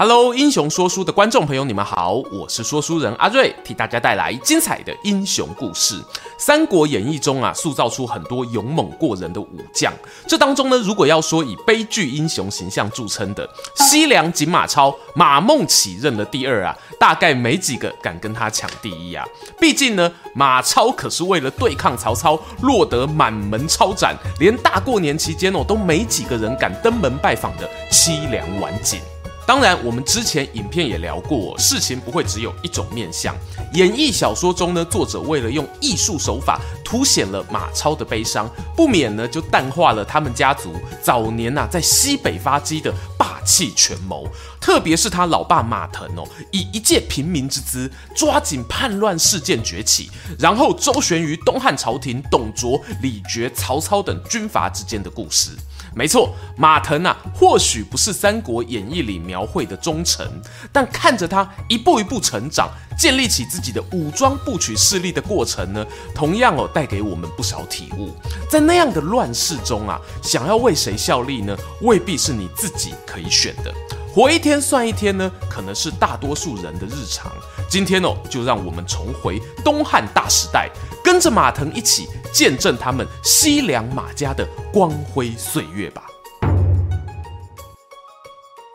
Hello，英雄说书的观众朋友，你们好，我是说书人阿瑞，替大家带来精彩的英雄故事。《三国演义》中啊，塑造出很多勇猛过人的武将。这当中呢，如果要说以悲剧英雄形象著称的西凉锦马超，马孟起任了第二啊，大概没几个敢跟他抢第一啊。毕竟呢，马超可是为了对抗曹操，落得满门抄斩，连大过年期间哦，都没几个人敢登门拜访的凄凉晚景。当然，我们之前影片也聊过，事情不会只有一种面向。演义小说中呢，作者为了用艺术手法凸显了马超的悲伤，不免呢就淡化了他们家族早年呐、啊、在西北发迹的霸气权谋。特别是他老爸马腾哦，以一介平民之姿抓紧叛乱事件崛起，然后周旋于东汉朝廷董卓、李傕、曹操等军阀之间的故事。没错，马腾啊，或许不是《三国演义》里描绘的忠臣，但看着他一步一步成长，建立起自己的武装部曲势力的过程呢，同样哦，带给我们不少体悟。在那样的乱世中啊，想要为谁效力呢？未必是你自己可以选的。活一天算一天呢，可能是大多数人的日常。今天哦，就让我们重回东汉大时代，跟着马腾一起见证他们西凉马家的光辉岁月吧。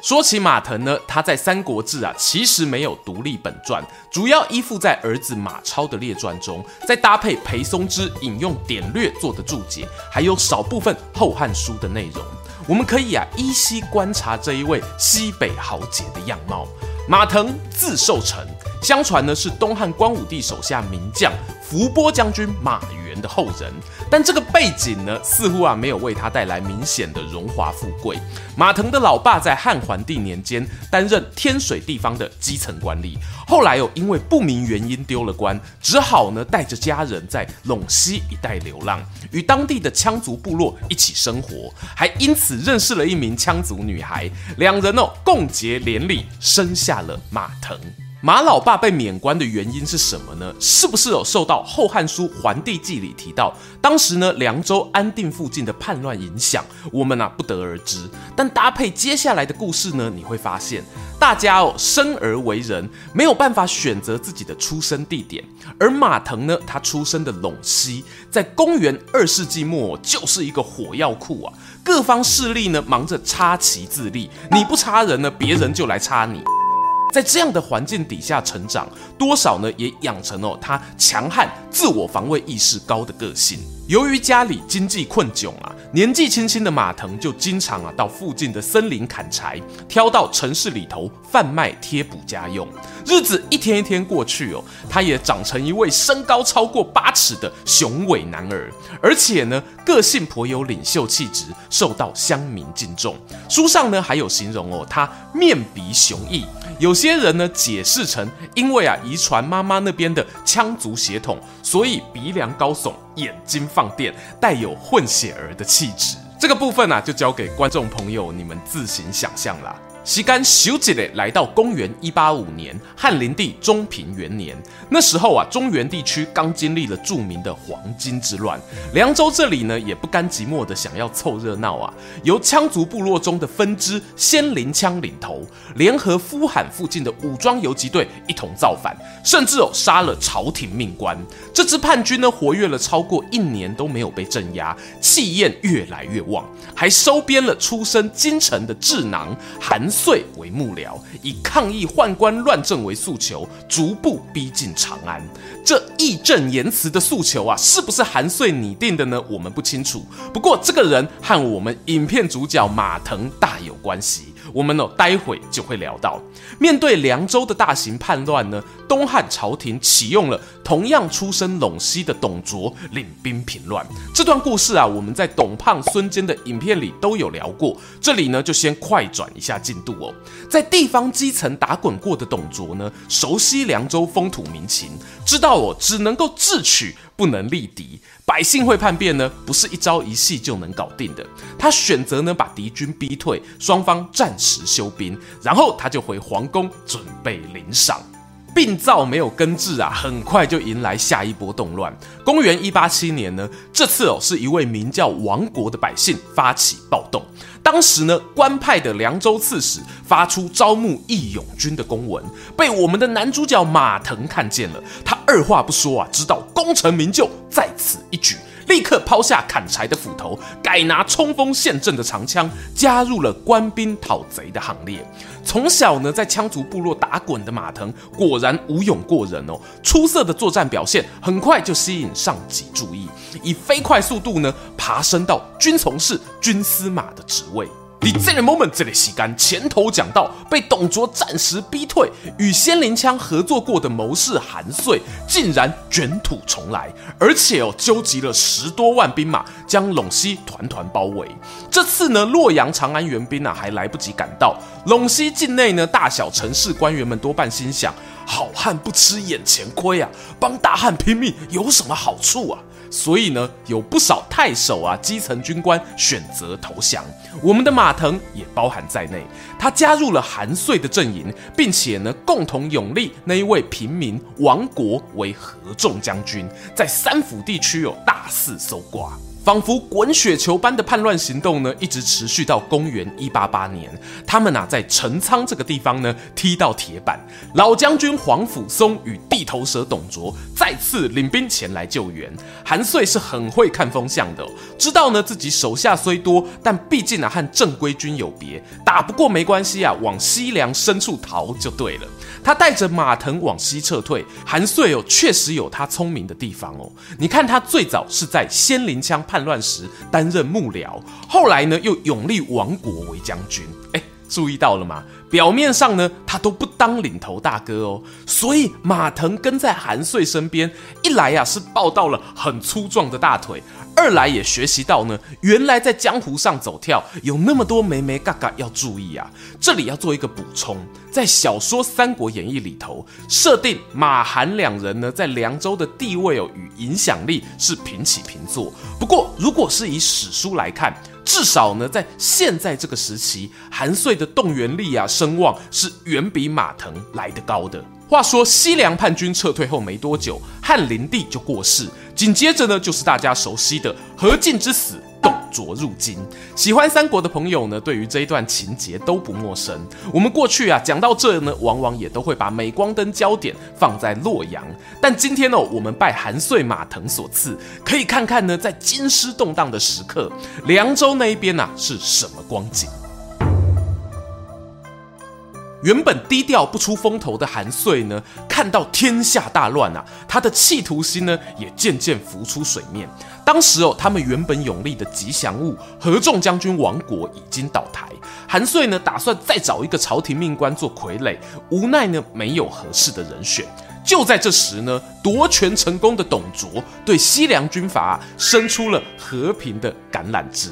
说起马腾呢，他在《三国志》啊，其实没有独立本传，主要依附在儿子马超的列传中，再搭配裴松之引用典略做的注解，还有少部分《后汉书》的内容。我们可以啊依稀观察这一位西北豪杰的样貌。马腾字寿成，相传呢是东汉光武帝手下名将伏波将军马援的后人，但这个背景呢似乎啊没有为他带来明显的荣华富贵。马腾的老爸在汉桓帝年间担任天水地方的基层官吏，后来又因为不明原因丢了官，只好呢带着家人在陇西一带流浪，与当地的羌族部落一起生活，还因此认识了一名羌族女孩，两人哦共结连理，生。下了马腾，马老爸被免官的原因是什么呢？是不是有受到《后汉书·桓帝纪》里提到，当时呢凉州安定附近的叛乱影响？我们啊不得而知。但搭配接下来的故事呢，你会发现，大家哦生而为人，没有办法选择自己的出生地点。而马腾呢，他出生的陇西，在公元二世纪末就是一个火药库啊，各方势力呢忙着插旗自立，你不插人呢，别人就来插你。在这样的环境底下成长，多少呢也养成了他强悍、自我防卫意识高的个性。由于家里经济困窘啊，年纪轻轻的马腾就经常啊到附近的森林砍柴，挑到城市里头贩卖贴补家用。日子一天一天过去哦，他也长成一位身高超过八尺的雄伟男儿，而且呢个性颇有领袖气质，受到乡民敬重。书上呢还有形容哦，他面鼻雄毅，有些人呢解释成因为啊遗传妈妈那边的羌族血统，所以鼻梁高耸。眼睛放电，带有混血儿的气质。这个部分呢、啊，就交给观众朋友你们自行想象啦。时间咻一下来到公元一八五年，汉灵帝中平元年。那时候啊，中原地区刚经历了著名的黄巾之乱，凉州这里呢也不甘寂寞的想要凑热闹啊，由羌族部落中的分支仙灵羌领头，联合夫罕附近的武装游击队一同造反，甚至哦杀了朝廷命官。这支叛军呢活跃了超过一年都没有被镇压，气焰越来越旺，还收编了出身京城的智囊韩遂为幕僚，以抗议宦官乱政为诉求，逐步逼近长安。这义正言辞的诉求啊，是不是韩遂拟定的呢？我们不清楚。不过这个人和我们影片主角马腾大有关系。我们呢，待会就会聊到。面对凉州的大型叛乱呢，东汉朝廷启用了同样出身陇西的董卓领兵平乱。这段故事啊，我们在董胖、孙坚的影片里都有聊过。这里呢，就先快转一下进度哦。在地方基层打滚过的董卓呢，熟悉凉州风土民情，知道哦，只能够智取不能力敌。百姓会叛变呢，不是一朝一夕就能搞定的。他选择呢，把敌军逼退，双方暂时休兵，然后他就回皇宫准备领赏。病灶没有根治啊，很快就迎来下一波动乱。公元一八七年呢，这次哦是一位名叫王国的百姓发起暴动。当时呢，官派的凉州刺史发出招募义勇军的公文，被我们的男主角马腾看见了。他二话不说啊，知道功成名就在此一举。立刻抛下砍柴的斧头，改拿冲锋陷阵的长枪，加入了官兵讨贼的行列。从小呢在羌族部落打滚的马腾，果然武勇过人哦。出色的作战表现，很快就吸引上级注意，以飞快速度呢爬升到军从事、军司马的职位。你这个 moment 这里洗干前头讲到，被董卓暂时逼退，与仙灵枪合作过的谋士韩遂竟然卷土重来，而且哦，纠集了十多万兵马，将陇西团团包围。这次呢，洛阳、长安援兵啊，还来不及赶到，陇西境内呢，大小城市官员们多半心想：好汉不吃眼前亏啊，帮大汉拼命有什么好处啊？所以呢，有不少太守啊、基层军官选择投降，我们的马腾也包含在内。他加入了韩遂的阵营，并且呢，共同永立那一位平民王国为合众将军，在三府地区有大肆搜刮。仿佛滚雪球般的叛乱行动呢，一直持续到公元一八八年。他们啊，在陈仓这个地方呢，踢到铁板。老将军皇甫嵩与地头蛇董卓再次领兵前来救援。韩遂是很会看风向的，知道呢自己手下虽多，但毕竟啊和正规军有别，打不过没关系啊，往西凉深处逃就对了。他带着马腾往西撤退。韩遂哦，确实有他聪明的地方哦。你看他最早是在仙灵羌。叛乱时担任幕僚，后来呢又永立王国为将军。哎，注意到了吗？表面上呢他都不当领头大哥哦，所以马腾跟在韩遂身边，一来呀、啊、是抱到了很粗壮的大腿，二来也学习到呢原来在江湖上走跳有那么多眉眉嘎嘎要注意啊。这里要做一个补充。在小说《三国演义》里头，设定马韩两人呢，在凉州的地位哦与影响力是平起平坐。不过，如果是以史书来看，至少呢，在现在这个时期，韩遂的动员力啊、声望是远比马腾来得高的。话说，西凉叛军撤退后没多久，汉灵帝就过世，紧接着呢，就是大家熟悉的何进之死。董卓入京，喜欢三国的朋友呢，对于这一段情节都不陌生。我们过去啊讲到这呢，往往也都会把镁光灯焦点放在洛阳。但今天呢，我们拜韩遂马腾所赐，可以看看呢，在京师动荡的时刻，凉州那一边啊是什么光景？原本低调不出风头的韩遂呢，看到天下大乱啊，他的企图心呢也渐渐浮出水面。当时哦，他们原本拥立的吉祥物合众将军王国已经倒台，韩遂呢打算再找一个朝廷命官做傀儡，无奈呢没有合适的人选。就在这时呢，夺权成功的董卓对西凉军阀伸出了和平的橄榄枝。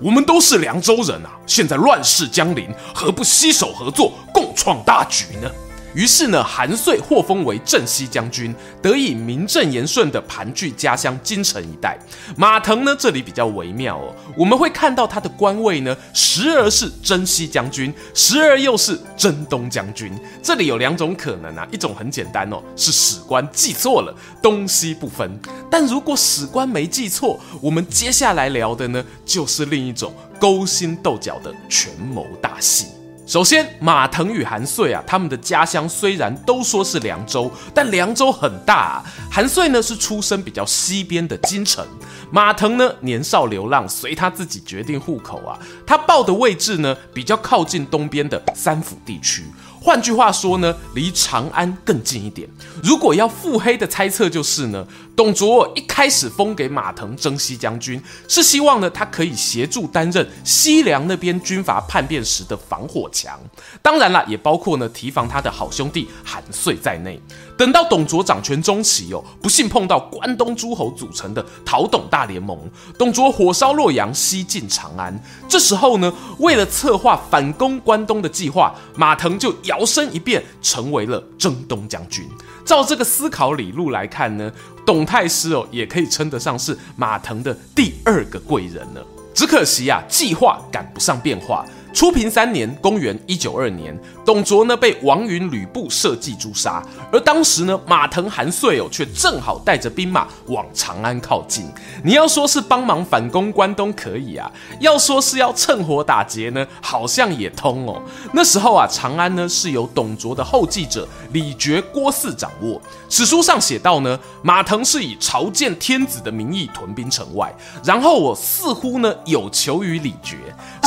我们都是凉州人啊，现在乱世将临，何不携手合作，共创大局呢？于是呢，韩遂获封为镇西将军，得以名正言顺地盘踞家乡京城一带。马腾呢，这里比较微妙哦，我们会看到他的官位呢，时而是征西将军，时而又是征东将军。这里有两种可能啊，一种很简单哦，是史官记错了，东西不分。但如果史官没记错，我们接下来聊的呢，就是另一种勾心斗角的权谋大戏。首先，马腾与韩遂啊，他们的家乡虽然都说是凉州，但凉州很大啊。韩遂呢是出生比较西边的京城，马腾呢年少流浪，随他自己决定户口啊。他报的位置呢比较靠近东边的三府地区。换句话说呢，离长安更近一点。如果要腹黑的猜测，就是呢，董卓一开始封给马腾征西将军，是希望呢他可以协助担任西凉那边军阀叛变时的防火墙。当然啦，也包括呢提防他的好兄弟韩遂在内。等到董卓掌权中期哦，不幸碰到关东诸侯组成的讨董大联盟，董卓火烧洛阳，西进长安。这时候呢，为了策划反攻关东的计划，马腾就摇身一变成为了征东将军。照这个思考理路来看呢，董太师哦，也可以称得上是马腾的第二个贵人了。只可惜啊，计划赶不上变化。初平三年，公元一九二年，董卓呢被王允、吕布设计诛杀，而当时呢，马腾、韩遂哦却正好带着兵马往长安靠近。你要说是帮忙反攻关东可以啊，要说是要趁火打劫呢，好像也通哦。那时候啊，长安呢是由董卓的后继者李傕、郭汜掌握。史书上写道呢，马腾是以朝见天子的名义屯兵城外，然后我似乎呢有求于李傕，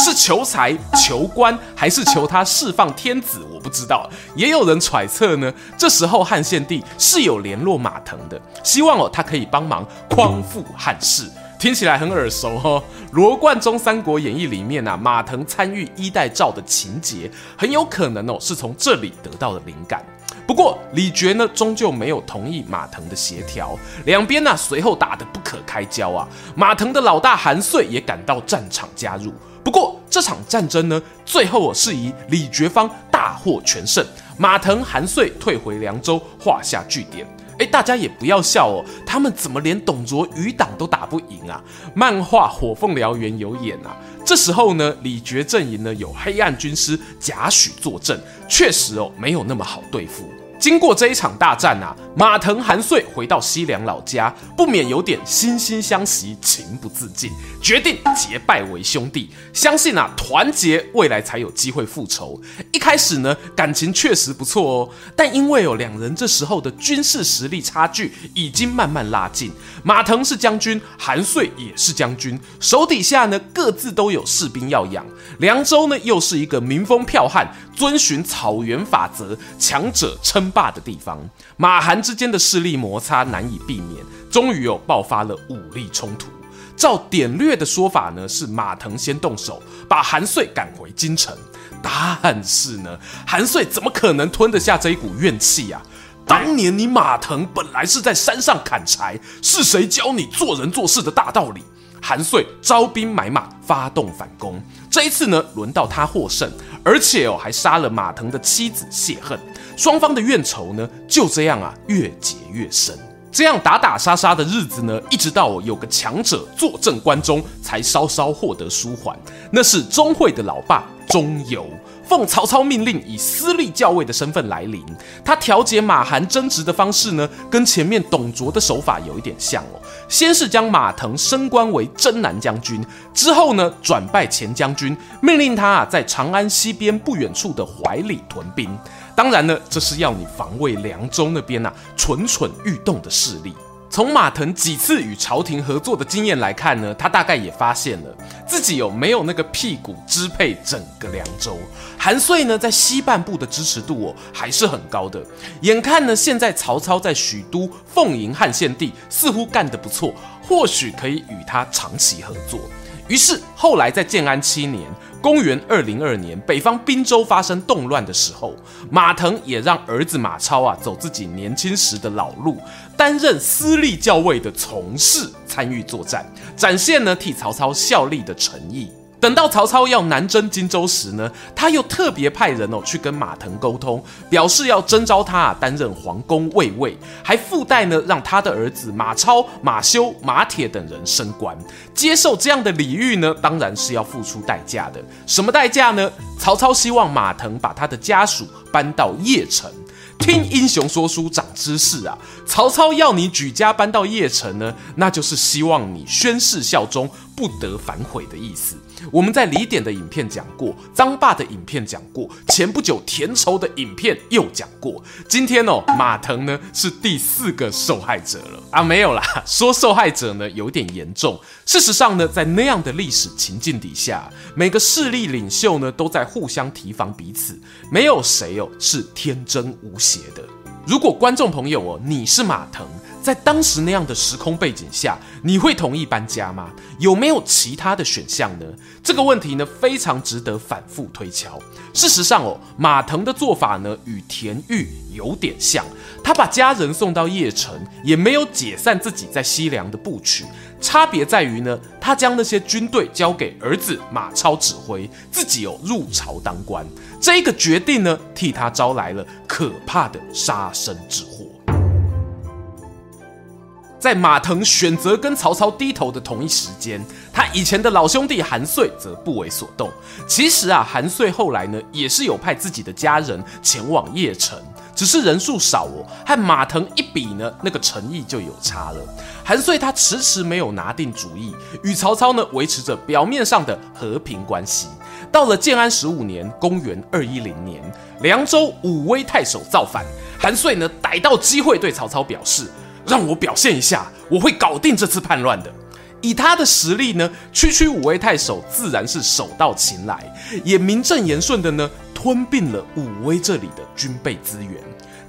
是求财。求官还是求他释放天子，我不知道。也有人揣测呢，这时候汉献帝是有联络马腾的，希望哦他可以帮忙匡复汉室。听起来很耳熟哦，《罗贯中三国演义》里面啊，马腾参与衣带诏的情节，很有可能哦是从这里得到的灵感。不过李傕呢，终究没有同意马腾的协调，两边呢随后打得不可开交啊。马腾的老大韩遂也赶到战场加入。不过这场战争呢，最后是以李傕方大获全胜，马腾、韩遂退回凉州，画下句点。哎，大家也不要笑哦，他们怎么连董卓余党都打不赢啊？漫画《火凤燎原》有演啊。这时候呢，李傕阵营呢有黑暗军师贾诩坐镇，确实哦没有那么好对付。经过这一场大战啊，马腾、韩遂回到西凉老家，不免有点惺惺相惜，情不自禁，决定结拜为兄弟。相信啊，团结未来才有机会复仇。一开始呢，感情确实不错哦，但因为哦，两人这时候的军事实力差距已经慢慢拉近。马腾是将军，韩遂也是将军，手底下呢各自都有士兵要养。凉州呢又是一个民风剽悍，遵循草原法则，强者称霸的地方，马韩之间的势力摩擦难以避免，终于又爆发了武力冲突。照典略的说法呢，是马腾先动手，把韩遂赶回京城。但是呢，韩遂怎么可能吞得下这一股怨气呀？当年你马腾本来是在山上砍柴，是谁教你做人做事的大道理？韩遂招兵买马，发动反攻。这一次呢，轮到他获胜，而且哦，还杀了马腾的妻子泄恨。双方的怨仇呢，就这样啊，越结越深。这样打打杀杀的日子呢，一直到有个强者坐镇关中，才稍稍获得舒缓。那是钟会的老爸中游。奉曹操命令，以私立校尉的身份来临。他调解马韩争执的方式呢，跟前面董卓的手法有一点像哦。先是将马腾升官为征南将军，之后呢，转拜前将军，命令他啊，在长安西边不远处的怀里屯兵。当然呢，这是要你防卫凉州那边啊蠢蠢欲动的势力。从马腾几次与朝廷合作的经验来看呢，他大概也发现了自己有没有那个屁股支配整个凉州。韩遂呢，在西半部的支持度哦还是很高的。眼看呢，现在曹操在许都奉迎汉献帝，似乎干得不错，或许可以与他长期合作。于是后来在建安七年。公元二零二年，北方滨州发生动乱的时候，马腾也让儿子马超啊走自己年轻时的老路，担任私立校尉的从事，参与作战，展现呢替曹操效力的诚意。等到曹操要南征荆州时呢，他又特别派人哦去跟马腾沟通，表示要征召他啊担任皇宫卫尉，还附带呢让他的儿子马超、马修、马铁等人升官。接受这样的礼遇呢，当然是要付出代价的。什么代价呢？曹操希望马腾把他的家属搬到邺城。听英雄说书长知识啊！曹操要你举家搬到邺城呢，那就是希望你宣誓效忠，不得反悔的意思。我们在李典的影片讲过，臧霸的影片讲过，前不久田畴的影片又讲过。今天哦，马腾呢是第四个受害者了啊，没有啦，说受害者呢有点严重。事实上呢，在那样的历史情境底下，每个势力领袖呢都在互相提防彼此，没有谁哦是天真无邪的。如果观众朋友哦，你是马腾。在当时那样的时空背景下，你会同意搬家吗？有没有其他的选项呢？这个问题呢，非常值得反复推敲。事实上哦，马腾的做法呢，与田豫有点像，他把家人送到邺城，也没有解散自己在西凉的部曲。差别在于呢，他将那些军队交给儿子马超指挥，自己哦入朝当官。这个决定呢，替他招来了可怕的杀身之祸。在马腾选择跟曹操低头的同一时间，他以前的老兄弟韩遂则不为所动。其实啊，韩遂后来呢，也是有派自己的家人前往邺城。只是人数少哦，和马腾一比呢，那个诚意就有差了。韩遂他迟迟没有拿定主意，与曹操呢维持着表面上的和平关系。到了建安十五年（公元二一零年），凉州武威太守造反，韩遂呢逮到机会对曹操表示：“让我表现一下，我会搞定这次叛乱的。”以他的实力呢，区区武威太守自然是手到擒来，也名正言顺的呢。吞并了武威这里的军备资源。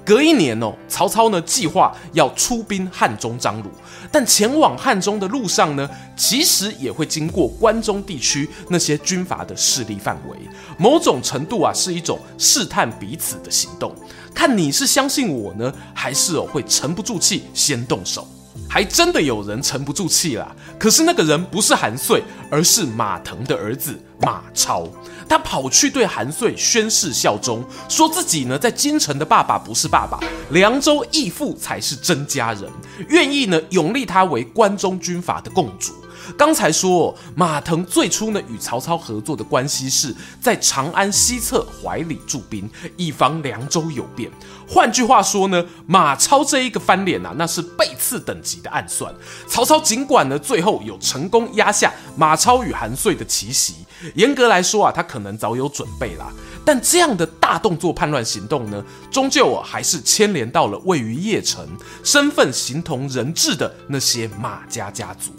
隔一年哦，曹操呢计划要出兵汉中张鲁，但前往汉中的路上呢，其实也会经过关中地区那些军阀的势力范围。某种程度啊，是一种试探彼此的行动，看你是相信我呢，还是哦会沉不住气先动手。还真的有人沉不住气啦，可是那个人不是韩遂，而是马腾的儿子马超。他跑去对韩遂宣誓效忠，说自己呢在京城的爸爸不是爸爸，凉州义父才是真家人，愿意呢永立他为关中军阀的共主。刚才说马腾最初呢与曹操合作的关系是在长安西侧怀里驻兵，以防凉州有变。换句话说呢，马超这一个翻脸啊，那是背刺等级的暗算。曹操尽管呢最后有成功压下马超与韩遂的奇袭，严格来说啊，他可能早有准备啦。但这样的大动作叛乱行动呢，终究啊还是牵连到了位于邺城、身份形同人质的那些马家家族。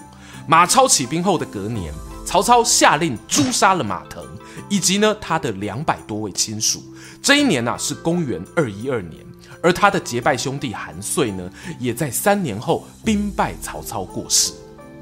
马超起兵后的隔年，曹操下令诛杀了马腾，以及呢他的两百多位亲属。这一年呢、是公元二一二年，而他的结拜兄弟韩遂呢，也在三年后兵败曹操过世。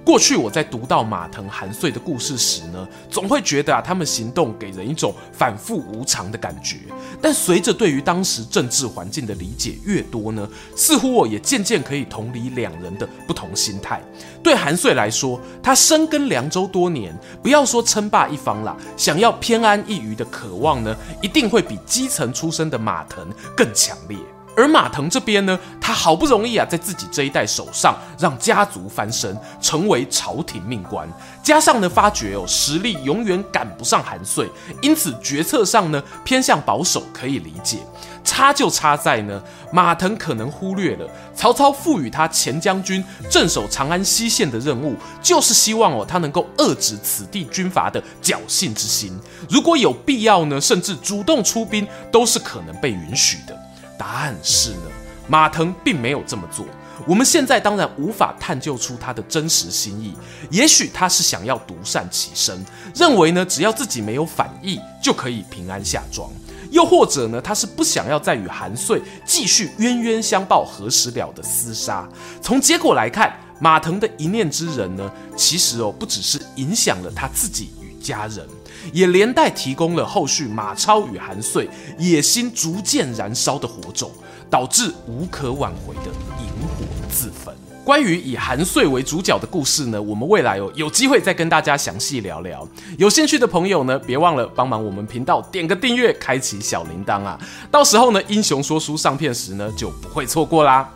过去我在读到马腾、韩遂的故事时呢，总会觉得啊，他们行动给人一种反复无常的感觉。但随着对于当时政治环境的理解越多呢，似乎我也渐渐可以同理两人的不同心态。对韩遂来说，他深耕凉州多年，不要说称霸一方啦，想要偏安一隅的渴望呢，一定会比基层出身的马腾更强烈。而马腾这边呢，他好不容易啊，在自己这一代手上让家族翻身，成为朝廷命官，加上呢发觉哦实力永远赶不上韩遂，因此决策上呢偏向保守，可以理解。差就差在呢，马腾可能忽略了曹操赋予他前将军镇守长安西线的任务，就是希望哦他能够遏制此地军阀的侥幸之心。如果有必要呢，甚至主动出兵，都是可能被允许的。答案是呢，马腾并没有这么做。我们现在当然无法探究出他的真实心意，也许他是想要独善其身，认为呢只要自己没有反意就可以平安下庄；又或者呢他是不想要再与韩遂继续冤冤相报何时了的厮杀。从结果来看，马腾的一念之仁呢，其实哦不只是影响了他自己与家人。也连带提供了后续马超与韩遂野心逐渐燃烧的火种，导致无可挽回的引火自焚。关于以韩遂为主角的故事呢，我们未来有有机会再跟大家详细聊聊。有兴趣的朋友呢，别忘了帮忙我们频道点个订阅，开启小铃铛啊！到时候呢，英雄说书上片时呢，就不会错过啦。